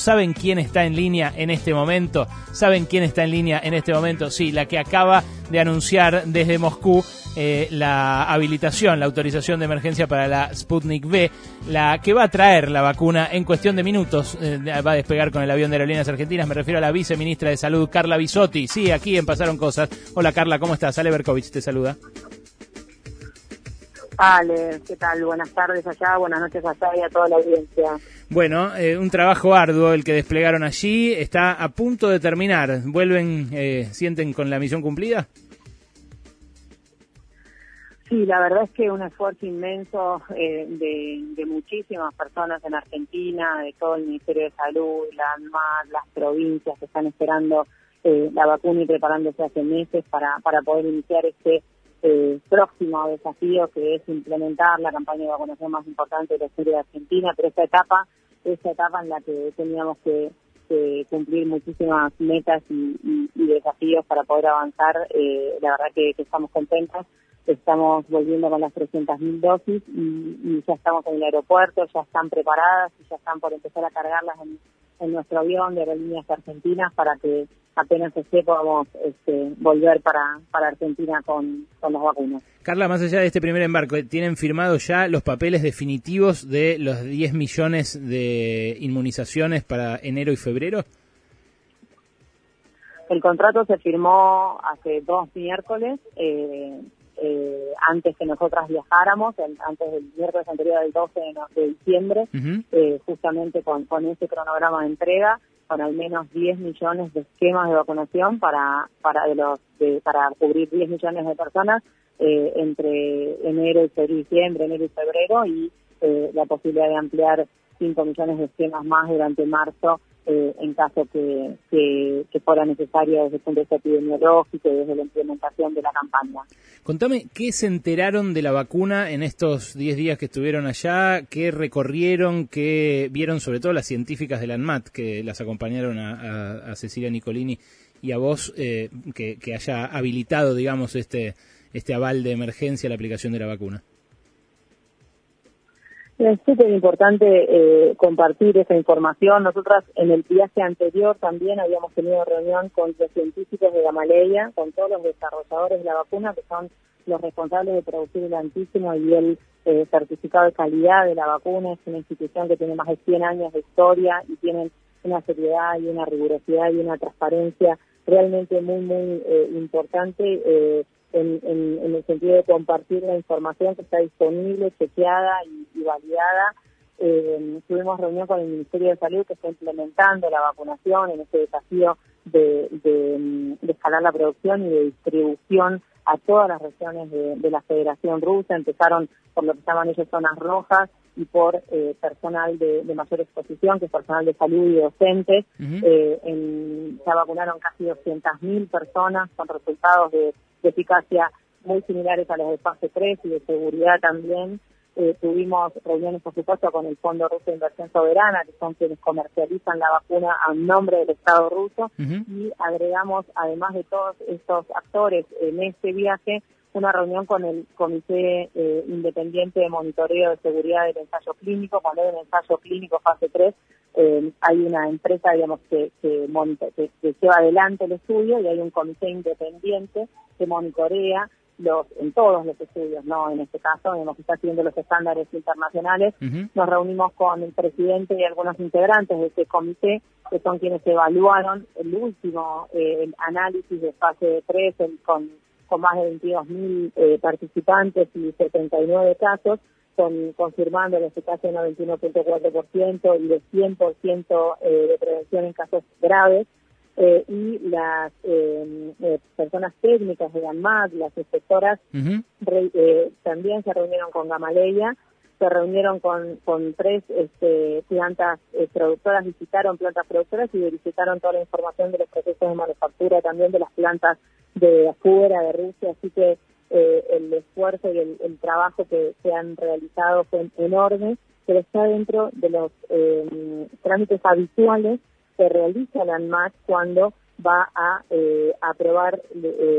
¿Saben quién está en línea en este momento? ¿Saben quién está en línea en este momento? Sí, la que acaba de anunciar desde Moscú eh, la habilitación, la autorización de emergencia para la Sputnik V, la que va a traer la vacuna en cuestión de minutos, eh, va a despegar con el avión de Aerolíneas Argentinas, me refiero a la viceministra de Salud, Carla Bisotti. Sí, aquí en Pasaron Cosas. Hola Carla, ¿cómo estás? Ale Berkovich te saluda. Ale, ¿qué tal? Buenas tardes allá, buenas noches allá y a toda la audiencia. Bueno, eh, un trabajo arduo el que desplegaron allí, está a punto de terminar. ¿Vuelven, eh, sienten con la misión cumplida? Sí, la verdad es que un esfuerzo inmenso eh, de, muchísimas personas en Argentina, de todo el Ministerio de Salud, la ANMAT, las provincias que están esperando la vacuna y preparándose hace meses para, para poder iniciar este eh, próximo desafío que es implementar la campaña de vacunación más importante de la historia de Argentina, pero esta etapa, esta etapa en la que teníamos que, cumplir muchísimas metas y, desafíos para poder avanzar, eh, la verdad que, estamos contentos. Estamos volviendo con las 300.000 dosis y, ya estamos en el aeropuerto, ya están preparadas y ya están por empezar a cargarlas en, en nuestro avión de aerolíneas argentinas para que apenas esté podamos este, volver para, para Argentina con, con las vacunas. Carla, más allá de este primer embarco, ¿tienen firmados ya los papeles definitivos de los 10 millones de inmunizaciones para enero y febrero? El contrato se firmó hace dos miércoles. Eh, eh, antes que nosotras viajáramos, antes del miércoles anterior del 12 de, diciembre, eh, justamente con, con ese cronograma de entrega, con al menos 10 millones de esquemas de vacunación para para de los para cubrir 10 millones de personas eh, entre enero y diciembre, enero y febrero y la posibilidad de ampliar 5 millones de esquemas más durante marzo eh, en caso que, que, fuera necesario desde el punto de vista epidemiológico y desde la implementación de la campaña. Contame, ¿qué se enteraron de la vacuna en estos 10 días que estuvieron allá? ¿Qué recorrieron? ¿Qué vieron sobre todo las científicas de la ANMAT que las acompañaron a, Cecilia Nicolini y a vos eh, que, que haya habilitado, digamos, este, este aval de emergencia a la aplicación de la vacuna? Es súper importante eh, compartir esa información. Nosotras en el viaje anterior también habíamos tenido reunión con los científicos de Gamaleya, con todos los desarrolladores de la vacuna, que son los responsables de producir el antígeno y el eh, certificado de calidad de la vacuna. Es una institución que tiene más de 100 años de historia y tienen una seriedad y una rigurosidad y una transparencia realmente muy, muy eh, importante en, en, el sentido de compartir la información que está disponible, chequeada y, validada. Eh, tuvimos reunión con el Ministerio de Salud que está implementando la vacunación en este desafío de, de, escalar la producción y de distribución a todas las regiones de, la Federación Rusa. Empezaron por lo que llaman ellos zonas rojas y por eh, personal de, mayor exposición, que es personal de salud y docentes. eh, en, se vacunaron casi 200.000 personas con resultados de de eficacia muy similares a los de fase 3 y de seguridad también. Eh, tuvimos reuniones, por supuesto, con el Fondo Ruso de Inversión Soberana, que son quienes comercializan la vacuna a nombre del Estado ruso, y agregamos, además de todos estos actores en este viaje, una reunión con el Comité eh, Independiente de Monitoreo de Seguridad del Ensayo Clínico. Cuando hay un ensayo clínico fase 3, eh, hay una empresa, digamos, que, que, que, lleva adelante el estudio y hay un comité independiente que monitorea los, en todos los estudios, no en este caso, digamos que está siguiendo los estándares internacionales. Nos reunimos con el presidente y algunos integrantes de ese comité, que son quienes evaluaron el último eh, análisis de fase 3 con con más de 22.000 eh, participantes y 79 casos, con, confirmando la eficacia de 91.4% y de 100% eh, de prevención en casos graves. Eh, y las eh, personas técnicas de ANMAT, las inspectoras, también se reunieron con Gamaleya se reunieron con, tres este, plantas eh, productoras, visitaron plantas productoras y verificaron toda la información de los procesos de manufactura, también de las plantas de afuera, de Rusia, así que eh, el esfuerzo y el, trabajo que se han realizado fue enorme, pero está dentro de los eh, trámites habituales que realiza la ANMAT cuando va a aprobar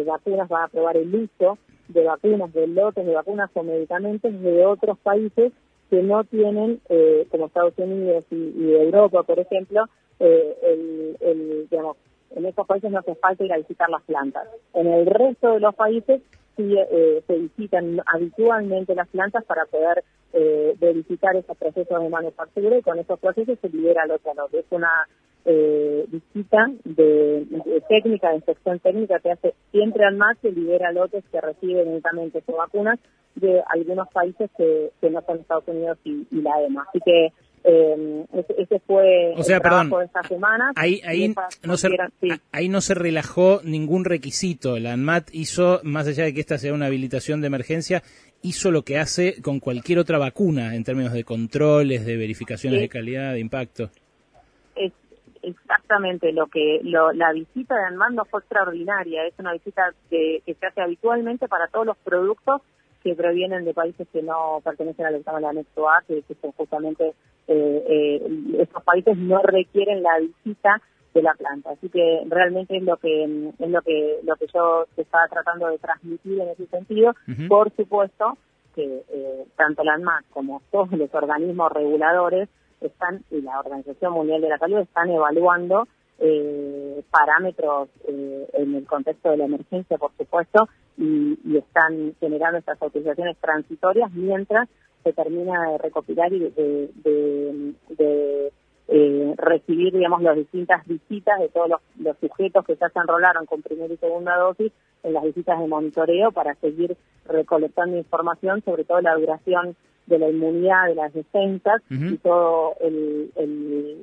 vacunas, va a aprobar el uso de vacunas, de lotes de vacunas o medicamentos de otros países que no tienen, eh, como Estados Unidos y, Europa, por ejemplo, el, el, digamos, en estos países no hace falta ir a visitar las plantas. En el resto de los países sí eh, se visitan habitualmente las plantas para poder eh, verificar esos procesos de manufactura y con esos procesos se libera lote a lote. Es una eh, visita de, técnica, de inspección técnica que hace siempre al más que libera lotes que reciben únicamente o vacunas de algunos países que, que no son Estados Unidos y, y la EMA. Así que eh, ese, fue o sea, el perdón, de esta semana. Ahí, ahí, no se, ahí no se relajó ningún requisito. La ANMAT hizo, más allá de que esta sea una habilitación de emergencia, hizo lo que hace con cualquier otra vacuna en términos de controles, de verificaciones de calidad, de impacto. Exactamente lo que lo, la visita de ANMAT no fue extraordinaria. Es una visita que, que se hace habitualmente para todos los productos que provienen de países que no pertenecen al de anexo A, que, son justamente eh, eh, esos países no requieren la visita de la planta. Así que realmente es lo que es lo que lo que yo estaba tratando de transmitir en ese sentido. Por supuesto que eh, tanto la ANMAC como todos los organismos reguladores están y la Organización Mundial de la Salud están evaluando eh, parámetros eh, en el contexto de la emergencia, por supuesto, y, están generando estas autorizaciones transitorias mientras se termina de recopilar y de, eh, recibir, digamos, las distintas visitas de todos los, sujetos que ya se enrolaron con primera y segunda dosis en las visitas de monitoreo para seguir recolectando información sobre todo la duración de la inmunidad, de las defensas y todo el,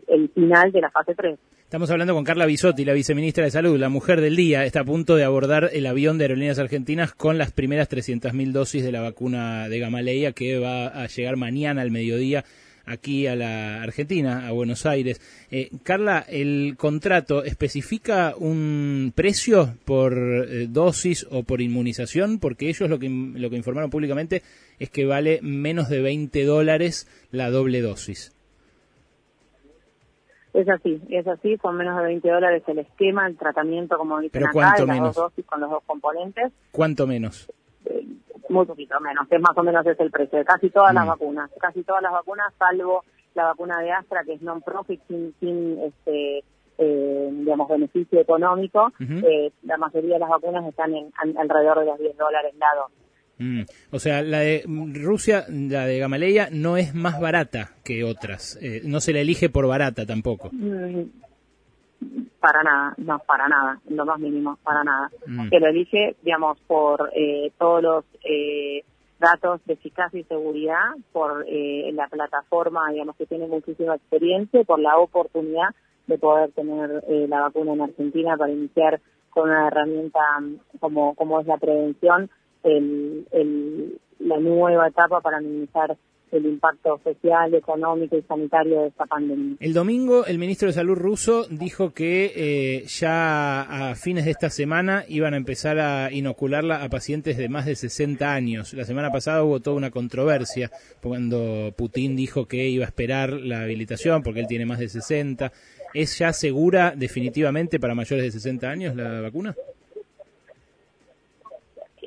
el, final de la fase 3. Estamos hablando con Carla Bisotti, la viceministra de Salud, la mujer del día. Está a punto de abordar el avión de Aerolíneas Argentinas con las primeras 300.000 dosis de la vacuna de Gamaleya que va a llegar mañana al mediodía aquí a la Argentina, a Buenos Aires. Eh, Carla, ¿el contrato especifica un precio por eh, dosis o por inmunización? Porque ellos lo que, lo que informaron públicamente es que vale menos de 20 dólares la doble dosis. Es así, es así, son menos de 20 dólares el esquema, el tratamiento, como dicen ¿Pero acá, de las dos dosis con los dos componentes. ¿Cuánto menos? Muy poquito menos, es más o menos es el precio de casi todas las mm. vacunas, casi todas las vacunas, salvo la vacuna de Astra, que es non-profit, sin, sin este, eh, digamos, beneficio económico, eh, la mayoría de las vacunas están en, alrededor de los 10 dólares lado. Mm. O sea, la de Rusia, la de Gamaleya, no es más barata que otras. Eh, no se la elige por barata tampoco. Mm, para nada, no, para nada, lo más mínimo, para nada. Mm. Se lo elige, digamos, por eh, todos los eh, datos de eficacia y seguridad, por eh, la plataforma, digamos, que tiene muchísima experiencia, por la oportunidad de poder tener la vacuna en Argentina para iniciar con una herramienta como, como es la prevención, el, el, la nueva etapa para minimizar el impacto social, económico y sanitario de esta pandemia. El domingo el ministro de Salud ruso dijo que eh, ya a fines de esta semana iban a empezar a inocularla a pacientes de más de 60 años. La semana pasada hubo toda una controversia cuando Putin dijo que iba a esperar la habilitación porque él tiene más de 60. ¿Es ya segura definitivamente para mayores de 60 años la vacuna?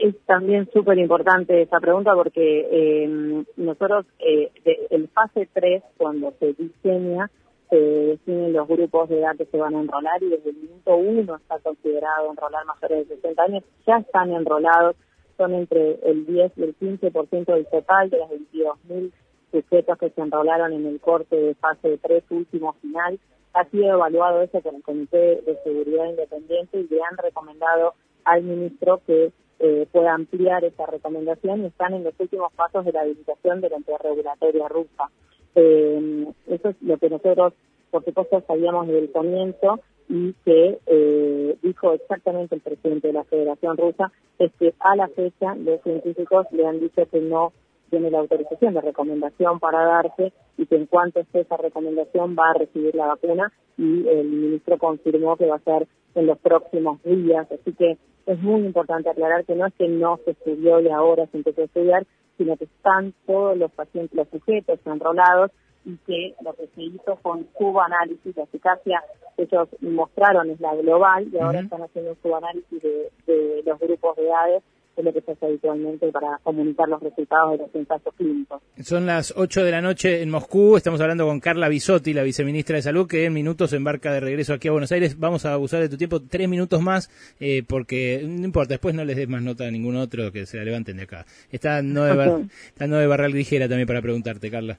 Es también súper importante esa pregunta porque eh, nosotros, eh, el fase 3, cuando se diseña, se definen los grupos de edad que se van a enrolar y desde el minuto 1 está considerado enrolar mayores de 60 años, ya están enrolados, son entre el 10 y el 15% del total de los 22.000 sujetos que se enrolaron en el corte de fase 3 último final. Ha sido evaluado eso por el Comité de Seguridad Independiente y le han recomendado al ministro que eh, pueda ampliar esa recomendación y están en los últimos pasos de la habilitación de la entidad regulatoria rusa. Eh, eso es lo que nosotros, por supuesto, sabíamos desde el comienzo y que eh, dijo exactamente el presidente de la Federación Rusa, es que a la fecha los científicos le han dicho que no tiene la autorización de recomendación para darse y que en cuanto esté esa recomendación va a recibir la vacuna y el ministro confirmó que va a ser en los próximos días. Así que es muy importante aclarar que no es que no se estudió y ahora se empezó a estudiar, sino que están todos los pacientes, los sujetos enrolados y que lo que se hizo un subanálisis, la eficacia. Que ellos mostraron es la global y ahora están haciendo un subanálisis de, de los grupos de edades es lo que se hace habitualmente para comunicar los resultados de los ensayos clínicos. Son las 8 de la noche en Moscú, estamos hablando con Carla Bisotti, la viceministra de Salud, que en minutos embarca de regreso aquí a Buenos Aires. Vamos a abusar de tu tiempo tres minutos más, eh, porque no importa, después no les des más nota a ningún otro que se la levanten de acá. Está Noé, está Barral Grijera también para preguntarte, Carla.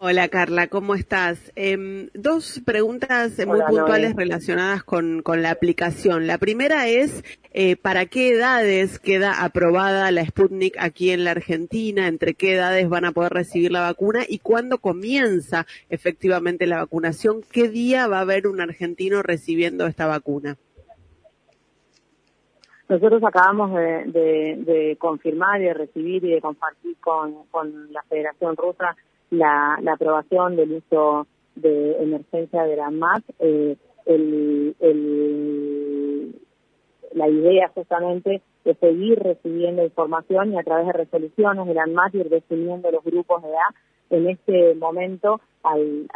Hola Carla, ¿cómo estás? Em, dos preguntas muy puntuales relacionadas con, con, la aplicación. La primera es, eh, ¿para qué edades queda aprobada la Sputnik aquí en la Argentina? ¿Entre qué edades van a poder recibir la vacuna? ¿Y cuándo comienza efectivamente la vacunación? ¿Qué día va a haber un argentino recibiendo esta vacuna? Nosotros acabamos de, de, de confirmar y de recibir y de compartir con, con la Federación Rusa la, la aprobación del uso de emergencia de la MAC, eh, el, la idea justamente de seguir recibiendo información y a través de resoluciones de la ANMAT ir definiendo los grupos de edad. En este momento, al,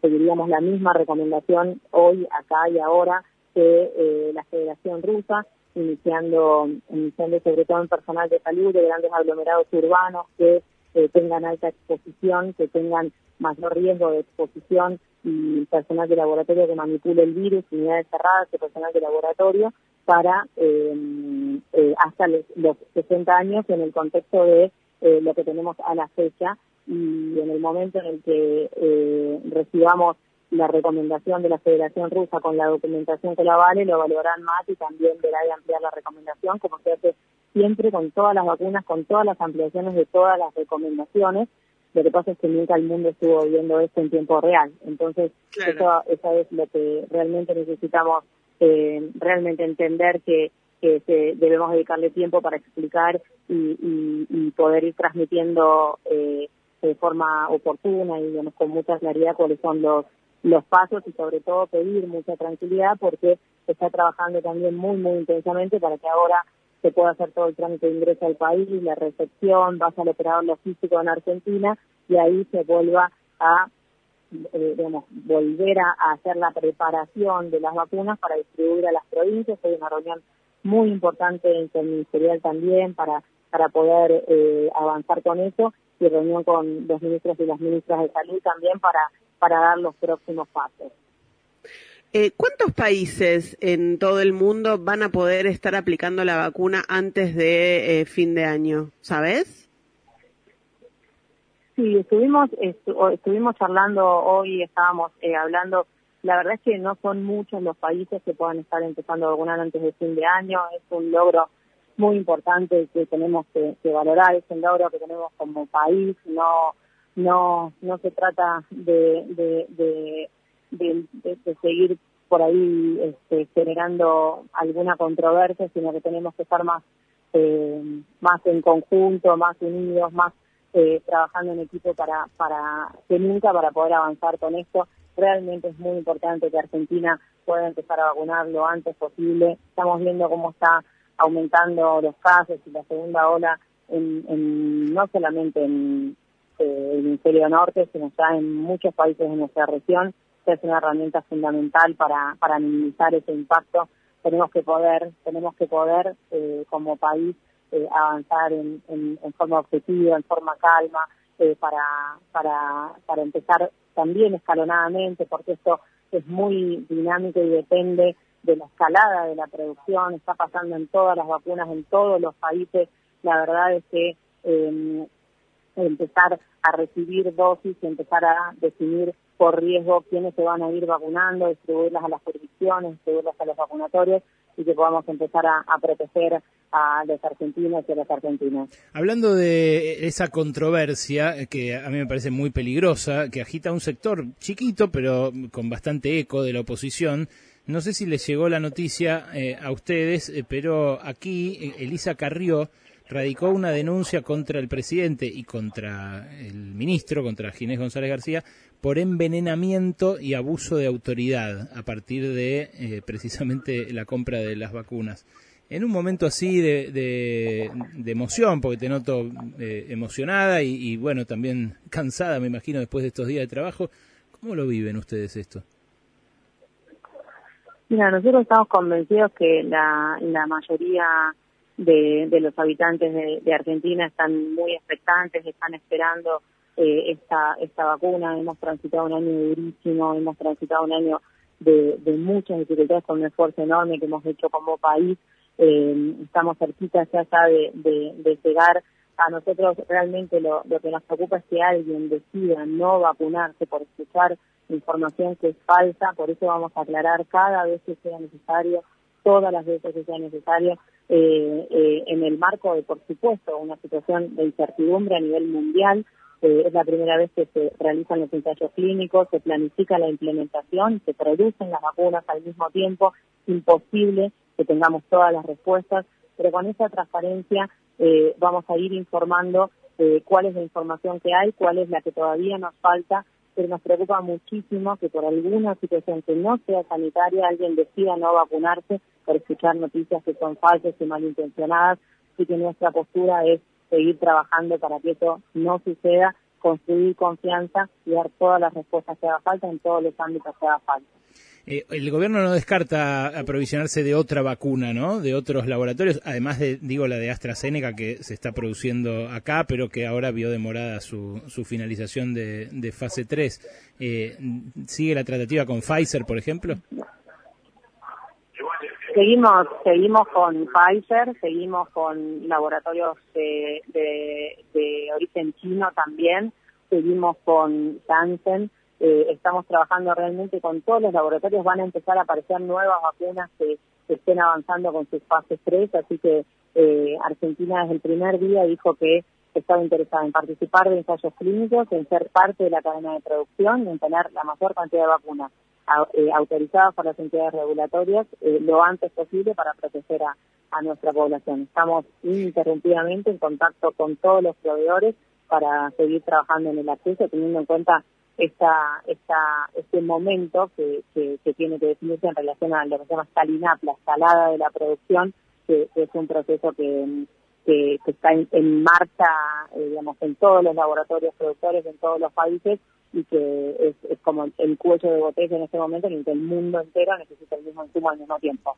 seguiríamos la misma recomendación hoy, acá y ahora que eh, la Federación Rusa, iniciando, iniciando sobre todo en personal de salud de grandes aglomerados urbanos que que tengan alta exposición, que tengan mayor riesgo de exposición y personal de laboratorio que manipule el virus, unidades cerradas y personal de laboratorio para eh, eh, hasta los, 60 años en el contexto de eh, lo que tenemos a la fecha. Y en el momento en el que recibamos la recomendación de la Federación Rusa con la documentación que la vale, lo valorarán más y también verá de ampliar la recomendación, como se hace siempre con todas las vacunas, con todas las ampliaciones de todas las recomendaciones. Lo que pasa es que nunca el mundo estuvo viendo esto en tiempo real. Entonces, eso, eso es lo que realmente necesitamos eh, realmente entender que, que debemos dedicarle tiempo para explicar y, y, poder ir transmitiendo eh, de forma oportuna y digamos, con mucha claridad cuáles son los, los pasos y sobre todo pedir mucha tranquilidad porque se está trabajando también muy, muy intensamente para que ahora se puede hacer todo el trámite de ingreso al país, la recepción, vas al operador logístico en Argentina y ahí se vuelva a eh, digamos, volver a, hacer la preparación de las vacunas para distribuir a las provincias. Hay una reunión muy importante en el ministerial también para, para poder eh, avanzar con eso y reunión con los ministros y las ministras de salud también para, para dar los próximos pasos. Eh, ¿Cuántos países en todo el mundo van a poder estar aplicando la vacuna antes de eh, fin de año? ¿Sabes? Sí, estuvimos estuvimos charlando hoy, estábamos eh, hablando. La verdad es que no son muchos los países que puedan estar empezando a vacunar antes de fin de año. Es un logro muy importante que tenemos que, valorar. Es un logro que tenemos como país. No no no se trata de, de de, seguir por ahí este, generando alguna controversia, sino que tenemos que estar más, eh, más en conjunto, más unidos, más eh, trabajando en equipo para, para que nunca para poder avanzar con esto. Realmente es muy importante que Argentina pueda empezar a vacunar lo antes posible. Estamos viendo cómo está aumentando los casos y la segunda ola en, no solamente en eh, el hemisferio norte, sino ya en muchos países de nuestra región es una herramienta fundamental para, para minimizar ese impacto. Tenemos que poder, tenemos que poder eh, como país eh, avanzar en, forma objetiva, en forma calma, eh, para, para, para empezar también escalonadamente, porque esto es muy dinámico y depende de la escalada de la producción, está pasando en todas las vacunas, en todos los países. La verdad es que eh, empezar a recibir dosis y empezar a definir por riesgo quiénes se van a ir vacunando, distribuirlas a las jurisdicciones, distribuirlas a los vacunatorios y que podamos empezar a, proteger a los argentinos y a las argentinas. Hablando de esa controversia que a mí me parece muy peligrosa, que agita un sector chiquito pero con bastante eco de la oposición, no sé si les llegó la noticia eh, a ustedes, eh, pero aquí eh, Elisa Carrió radicó una denuncia contra el presidente y contra el ministro, contra Ginés González García, por envenenamiento y abuso de autoridad a partir de eh, precisamente la compra de las vacunas. En un momento así de, de, emoción, porque te noto eh, emocionada y, bueno, también cansada, me imagino, después de estos días de trabajo, ¿cómo lo viven ustedes esto? Mira, nosotros estamos convencidos que la mayoría de, los habitantes de, Argentina están muy expectantes, están esperando eh, esta, esta vacuna. Hemos transitado un año durísimo, hemos transitado un año de, muchas dificultades con un esfuerzo enorme que hemos hecho como país. Eh, estamos cerquita ya de, de, llegar a nosotros realmente lo que nos preocupa es que alguien decida no vacunarse por escuchar información que es falsa, por eso vamos a aclarar cada vez que sea necesario, todas las veces que sea necesario, eh, eh, en el marco de, por supuesto, una situación de incertidumbre a nivel mundial. Eh, es la primera vez que se realizan los ensayos clínicos, se planifica la implementación, se producen las vacunas al mismo tiempo. Imposible que tengamos todas las respuestas, pero con esa transparencia vamos a ir informando cuál es la información que hay, cuál es la que todavía nos falta, pero nos preocupa muchísimo que por alguna situación que no sea sanitaria alguien decida no vacunarse por escuchar noticias que son falsas y malintencionadas, así que nuestra postura es seguir trabajando para que eso no suceda, construir confianza y dar todas las respuestas que haga falta en todos los ámbitos que haga falta. Eh, el gobierno no descarta aprovisionarse de otra vacuna, ¿no? De otros laboratorios, además de, digo, la de AstraZeneca que se está produciendo acá, pero que ahora vio demorada su, su finalización de, de fase 3. Eh, ¿Sigue la tratativa con Pfizer, por ejemplo? Seguimos, seguimos con Pfizer, seguimos con laboratorios de, de, origen chino también, seguimos con Janssen eh, estamos trabajando realmente con todos los laboratorios, van a empezar a aparecer nuevas vacunas que, estén avanzando con sus fases 3, así que eh, Argentina desde el primer día dijo que estaba interesada en participar de ensayos clínicos, en ser parte de la cadena de producción y en tener la mayor cantidad de vacunas eh, autorizadas por las entidades regulatorias lo antes posible para proteger a, a nuestra población. Estamos ininterrumpidamente en contacto con todos los proveedores para seguir trabajando en el acceso, teniendo en cuenta esta, esta, este momento que, que, tiene que definirse en relación a lo que se llama escalinap, la escalada de la producción, que, es un proceso que, que, está en, marcha, eh, digamos, en todos los laboratorios productores, en todos los países, y que es, es como el cuello de botella en este momento en el que el mundo entero necesita el mismo insumo al mismo tiempo.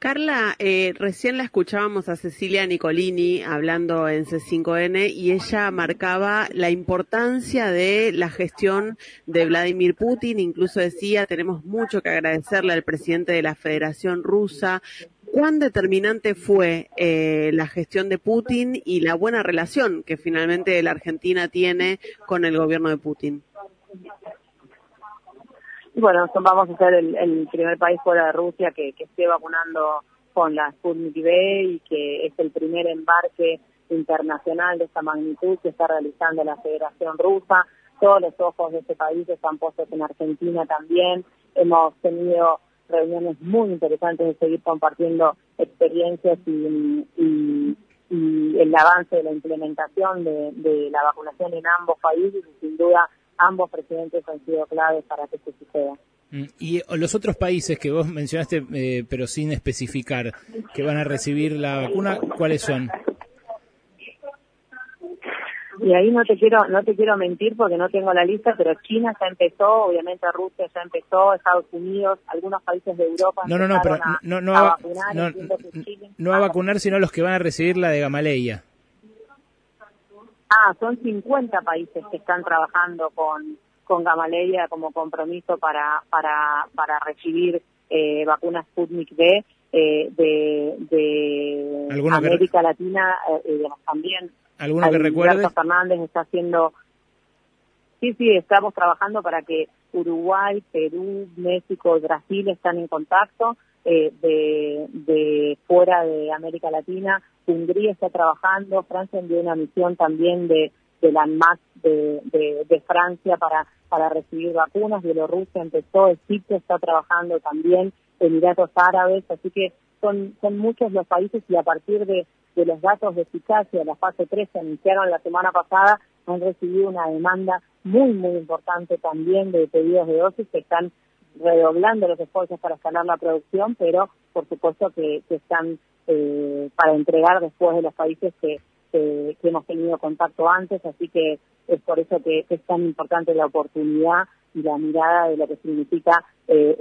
Carla, eh, recién la escuchábamos a Cecilia Nicolini hablando en C5N y ella marcaba la importancia de la gestión de Vladimir Putin, incluso decía, tenemos mucho que agradecerle al presidente de la Federación Rusa. ¿Cuán determinante fue eh, la gestión de Putin y la buena relación que finalmente la Argentina tiene con el gobierno de Putin? Bueno, vamos a ser el, primer país fuera de Rusia que, esté vacunando con la Sputnik V y que es el primer embarque internacional de esta magnitud que está realizando la Federación Rusa. Todos los ojos de este país están puestos en Argentina también. Hemos tenido reuniones muy interesantes de seguir compartiendo experiencias y, el avance de la implementación de, de la vacunación en ambos países y sin duda ambos presidentes han sido claves para que esto suceda. Mm, y los otros países que vos mencionaste, eh, pero sin especificar, que van a recibir la vacuna, ¿cuáles son? Y ahí no te quiero no te quiero mentir porque no tengo la lista, pero China ya empezó, obviamente Rusia ya empezó, Estados Unidos, algunos países de Europa. No, no, no, pero no, no, a, vacunar, no, no, a vacunar, sino los que van a recibir la de Gamaleya. Ah, son 50 países que están trabajando con, con Gamaleya como compromiso para, para, para recibir eh, vacunas Sputnik V eh, de, de América Latina, eh, digamos, también. ¿Alguno que recuerde? Fernández está haciendo... Sí, sí, estamos trabajando para que Uruguay, Perú, México y Brasil están en contacto eh, de, de fuera de América Latina. Hungría está trabajando, Francia envió una misión también de, de la ANMAT de, de, Francia para, para recibir vacunas, Bielorrusia empezó, Egipto está trabajando también, Emiratos Árabes, así que son, son muchos los países y a partir de, de los datos de eficacia de la fase 3 que anunciaron la semana pasada, han recibido una demanda muy, muy importante también de pedidos de dosis que están redoblando los esfuerzos para escalar la producción, pero por supuesto que, están eh, para entregar después de los países que, hemos tenido contacto antes, así que es por eso que, es tan importante la oportunidad y la mirada de lo que significa eh,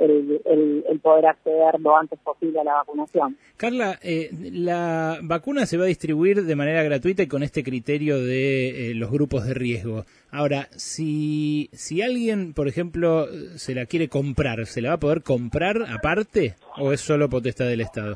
el, poder acceder lo antes posible a la vacunación. Carla, eh, la vacuna se va a distribuir de manera gratuita y con este criterio de eh, los grupos de riesgo. Ahora, si, si alguien, por ejemplo, se la quiere comprar, ¿se la va a poder comprar aparte o es solo potestad del Estado?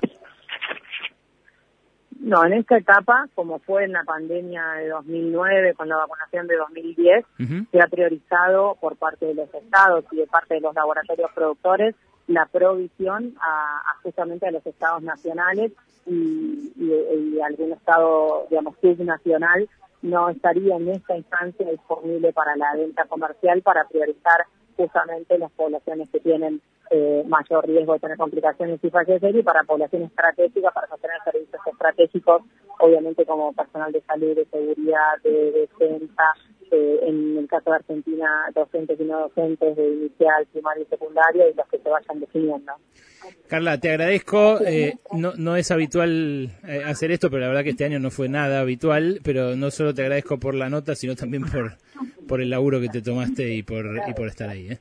No, en esta etapa, como fue en la pandemia de 2009, con la vacunación de 2010, se ha priorizado por parte de los estados y de parte de los laboratorios productores la provisión a, justamente a los estados nacionales y, algún estado, digamos, subnacional no estaría en esta instancia disponible para la venta comercial para priorizar justamente las poblaciones que tienen eh, mayor riesgo de tener complicaciones y fallecer y para población estratégica, para sostener servicios estratégicos, obviamente como personal de salud, de seguridad, de defensa, eh, en el caso de Argentina, docentes y no docentes de inicial, primario y secundario y los que se vayan definiendo. Carla, te agradezco. Eh, no, no es habitual hacer esto, pero la verdad que este año no fue nada habitual. Pero no solo te agradezco por la nota, sino también por, por el laburo que te tomaste y por, y por estar ahí. ¿eh?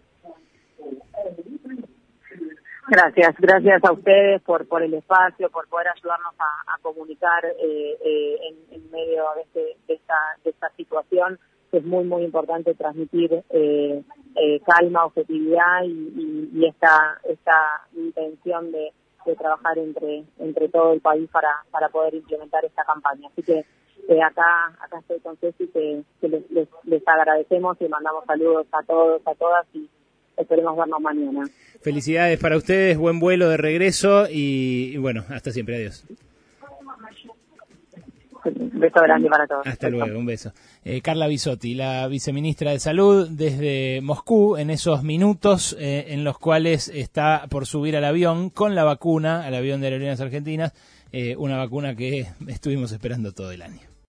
Gracias, gracias a ustedes por, por el espacio, por poder ayudarnos a, comunicar eh, eh, en, medio de, este, de, esta, de esta situación. Es muy, muy importante transmitir eh, calma, objetividad y, esta, esta intención de, trabajar entre, entre todo el país para, para poder implementar esta campaña. Así que acá, acá estoy con Ceci, que, les, les, les agradecemos y mandamos saludos a todos, a todas y esperemos vernos mañana. Felicidades para ustedes, buen vuelo de regreso y, bueno, hasta siempre, adiós. Un beso grande para todos. Hasta luego, un beso. Eh, Carla Bisotti, la viceministra de Salud desde Moscú, en esos minutos eh, en los cuales está por subir al avión con la vacuna, al avión de Aerolíneas Argentinas, eh, una vacuna que estuvimos esperando todo el año.